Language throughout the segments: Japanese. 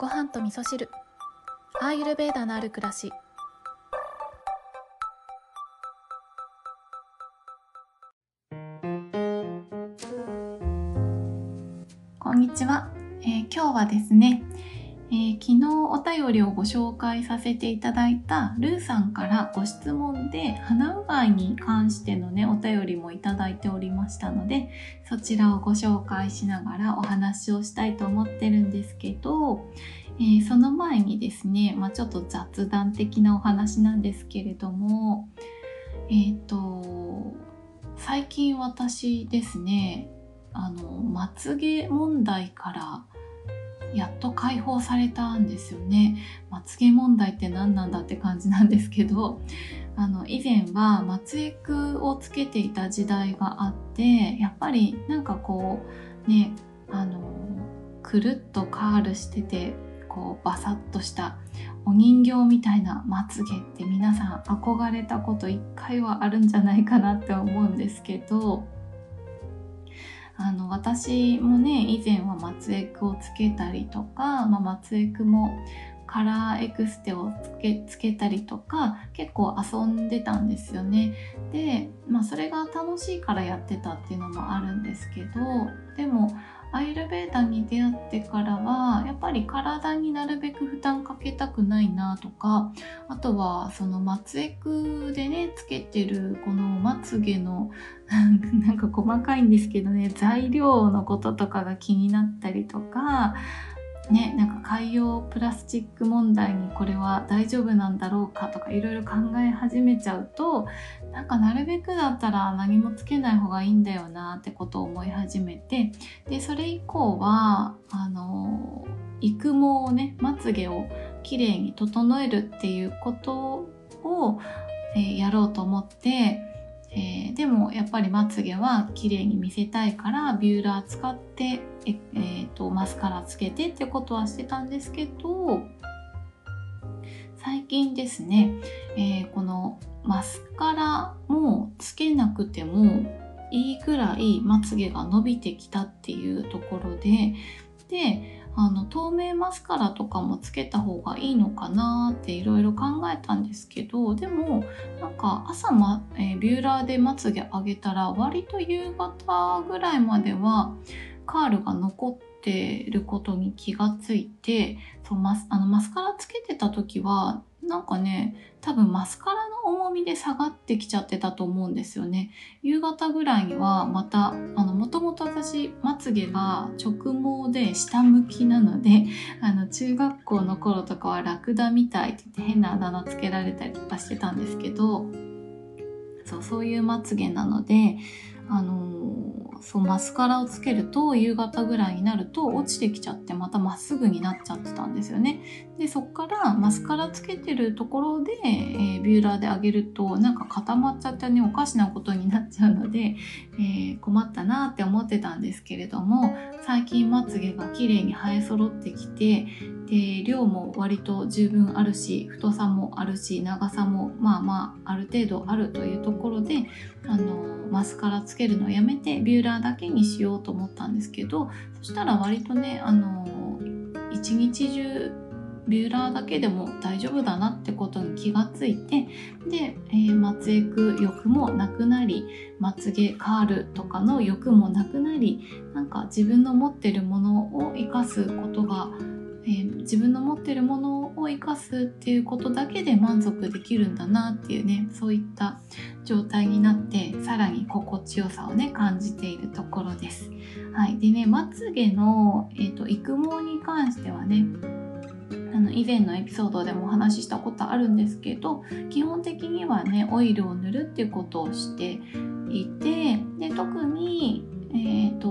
ご飯と味噌汁。アーユルベーダのある暮らし。こんにちは、えー今日はですね、えー昨日お便りをご紹介させていただいたルーさんからご質問で鼻うがいに関してのねお便りもいただいておりましたのでそちらをご紹介しながらお話をしたいと思ってるんですけど、えーその前にですね、まあ、ちょっと雑談的なお話なんですけれどもえっ、と最近私ですねあのまつげ問題からやっと解放されたんですよね。まつげ問題って何なんだって感じなんですけどあの以前はまつエクをつけていた時代があってやっぱりなんかこうねあのくるっとカールしててこうバサッとしたお人形みたいなまつげって皆さん憧れたこと一回はあるんじゃないかなって思うんですけどあの私もね以前はまつエクをつけたりとか、まあ、松エクもカラーエクステをつけつけたりとか結構遊んでたんですよね。で、まあ、それが楽しいからやってたっていうのもあるんですけどでもアイルベーダに出会ってからはやっぱり体になるべく負担かけたくないなとかあとはそのまつエクでねつけてるこのまつげの なんか細かいんですけどね材料のこととかが気になったりとかねなんか海洋プラスチック問題にこれは大丈夫なんだろうかとかいろいろ考え始めちゃうとなんかなるべくだったら何もつけない方がいいんだよなってことを思い始めてでそれ以降はあの育毛をねまつげをきれいに整えるっていうことを、えーやろうと思ってえーでもやっぱりまつげは綺麗に見せたいからビューラー使ってえ、えーとマスカラつけてってことはしてたんですけど最近ですね、えーこのマスカラもつけなくてもいいぐらいまつげが伸びてきたっていうところでであの透明マスカラとかもつけた方がいいのかなっていろいろ考えたんですけどでもなんか朝、まえービューラーでまつげ上げたら割と夕方ぐらいまではカールが残ってることに気がついてそうマスあのマスカラつけてた時はなんかね多分マスカラの込みで下がってきちゃってたと思うんですよね。夕方ぐらいにはまたあのもともと私まつげが直毛で下向きなので あの中学校の頃とかはラクダみたいって言って変なあだ名つけられたりとかしてたんですけどそうそういうまつげなのであのそうマスカラをつけると夕方ぐらいになると落ちてきちゃってまたまっすぐになっちゃってたんですよね。でそっからマスカラつけてるところで、えービューラーで上げるとなんか固まっちゃってねおかしなことになっちゃうので、えー困ったなって思ってたんですけれども最近まつげが綺麗に生え揃ってきてで量も割と十分あるし太さもあるし長さもまあまあある程度あるというところであのマスカラつけけるのをやめてビューラーだけにしようと思ったんですけどそしたら割とねあの一日中ビューラーだけでも大丈夫だなってことに気がついてで、えーまつエク欲もなくなりまつげカールとかの欲もなくなりなんか自分の持ってるものを生かすことが、えー自分の持ってるものを生かすっていうことだけで満足できるんだなっていうねそういった状態になってさらに心地よさをね感じているところです。はい、でねまつげの、えー、と育毛に関してはねあの以前のエピソードでもお話ししたことあるんですけど基本的にはねオイルを塗るっていうことをしていてで特に、えー、と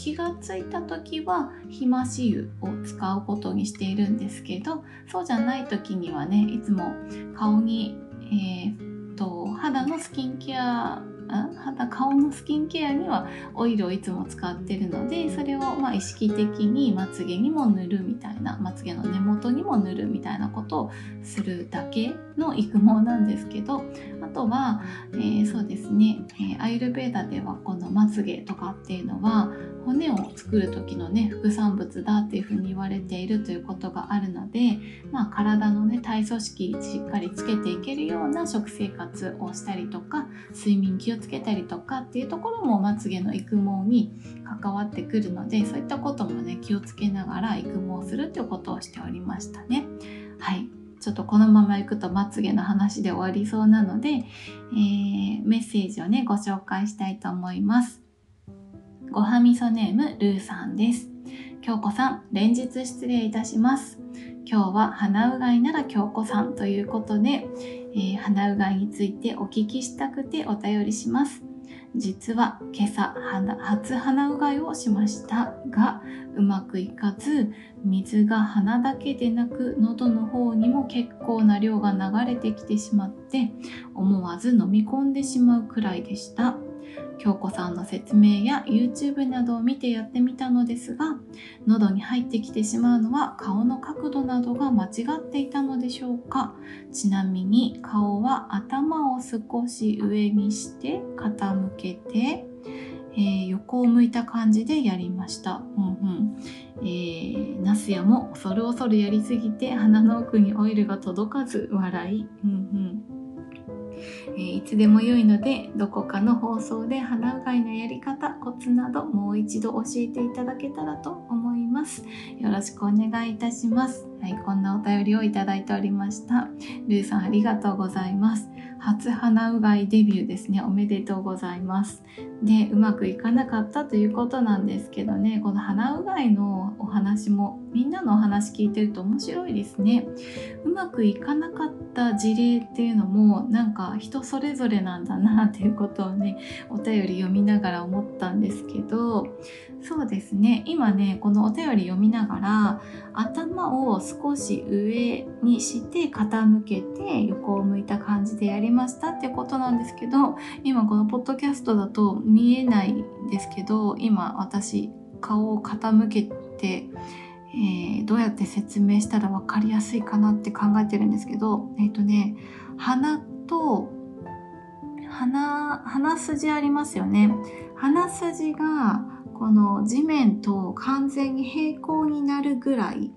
気がついた時はひまし油を使うことにしているんですけどそうじゃない時にはねいつも顔に、えー、と肌のスキンケア肌顔のスキンケアにはオイルをいつも使ってるのでそれをま意識的にまつげにも塗るみたいなまつげの根元にも塗るみたいなことをするだけの育毛なんですけどあとは、えーそうですね、えーアイルベーダではこのまつげとかっていうのは骨を作る時のね副産物だっていうふうに言われているということがあるので、まあ、体のね体組織しっかりつけていけるような食生活をしたりとか睡眠気をつけたりとかっていうところもまつげの育毛に関わってくるのでそういったこともね気をつけながら育毛するということをしておりましたね。はいちょっとこのままいくとまつげの話で終わりそうなので、えー、メッセージをねご紹介したいと思います。ごはみそネームルーさんです。京子さん、連日失礼いたします。今日は鼻うがいなら京子さんということで、えー、鼻うがいについてお聞きしたくてお便りします。実は今朝初鼻うがいをしましたがうまくいかず水が鼻だけでなく喉の方にも結構な量が流れてきてしまって思わず飲み込んでしまうくらいでした。京子さんの説明や YouTube などを見てやってみたのですが喉に入ってきてしまうのは顔の角度などが間違っていたのでしょうかちなみに顔は頭を少し上にして傾けてえー、横を向いた感じでやりました。うんうんえー、ナスヤも恐る恐るやりすぎて鼻の奥にオイルが届かず笑い。うんうんえー、いつでも良いのでどこかの放送で鼻うがいのやり方コツなどもう一度教えていただけたらと思います。よろしくお願いいたします。はいこんなお便りをいただいておりました。ルーさんありがとうございます。初鼻うがいデビューですね。おめでとうございます。でうまくいかなかったということなんですけどね。この鼻うがいのお話もみんなのお話聞いてると面白いですね。うまくいかなかった事例っていうのもなんか人それぞれなんだなっていうことをねお便り読みながら思ったんですけど。そうですね。今ねこのお便り読みながら頭を少し上にして傾けて横を向いた感じでやりましたってことなんですけど今このポッドキャストだと見えないんですけど今私顔を傾けてえー、どうやって説明したら分かりやすいかなって考えてるんですけど、えっ、ー、とね、鼻と鼻、鼻筋ありますよね。鼻筋がこの地面と完全に平行になるぐらい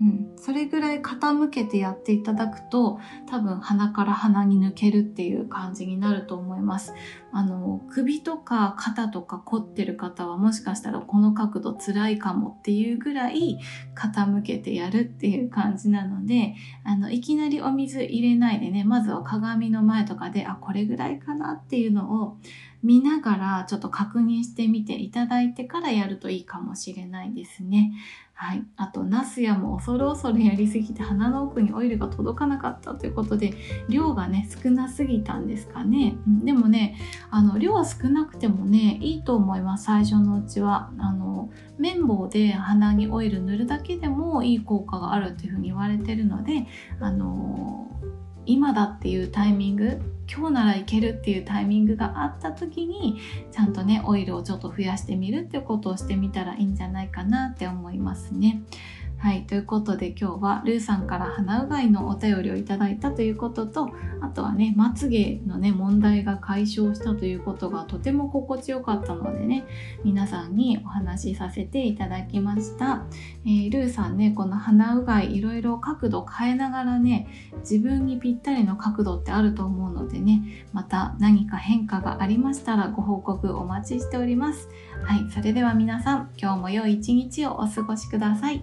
うん、それぐらい傾けてやっていただくと多分鼻から鼻に抜けるっていう感じになると思います。あの首とか肩とか凝ってる方はもしかしたらこの角度辛いかもっていうぐらい傾けてやるっていう感じなのであのいきなりお水入れないでねまずは鏡の前とかであこれぐらいかなっていうのを見ながらちょっと確認してみていただいてからやるといいかもしれないですね。はい。あと、ナスヤも恐る恐るやりすぎて鼻の奥にオイルが届かなかったということで、量がね、少なすぎたんですかね。うんでもね、あの、量は少なくてもね、いいと思います、最初のうちは。あの、綿棒で鼻にオイル塗るだけでもいい効果があるっていうふうに言われてるので、あの今だっていうタイミング今日ならいけるっていうタイミングがあった時にちゃんとねオイルをちょっと増やしてみるっていうことをしてみたらいいんじゃないかなって思いますね。はい、ということで今日はルーさんから鼻うがいのお便りをいただいたということとあとはねまつげのね問題が解消したということがとても心地よかったのでね皆さんにお話しさせていただきました、えー、ルーさんねこの鼻うがいいろいろ角度変えながらね自分にぴったりの角度ってあると思うのでねまた何か変化がありましたらご報告お待ちしております。はいそれでは皆さん今日も良い一日をお過ごしください。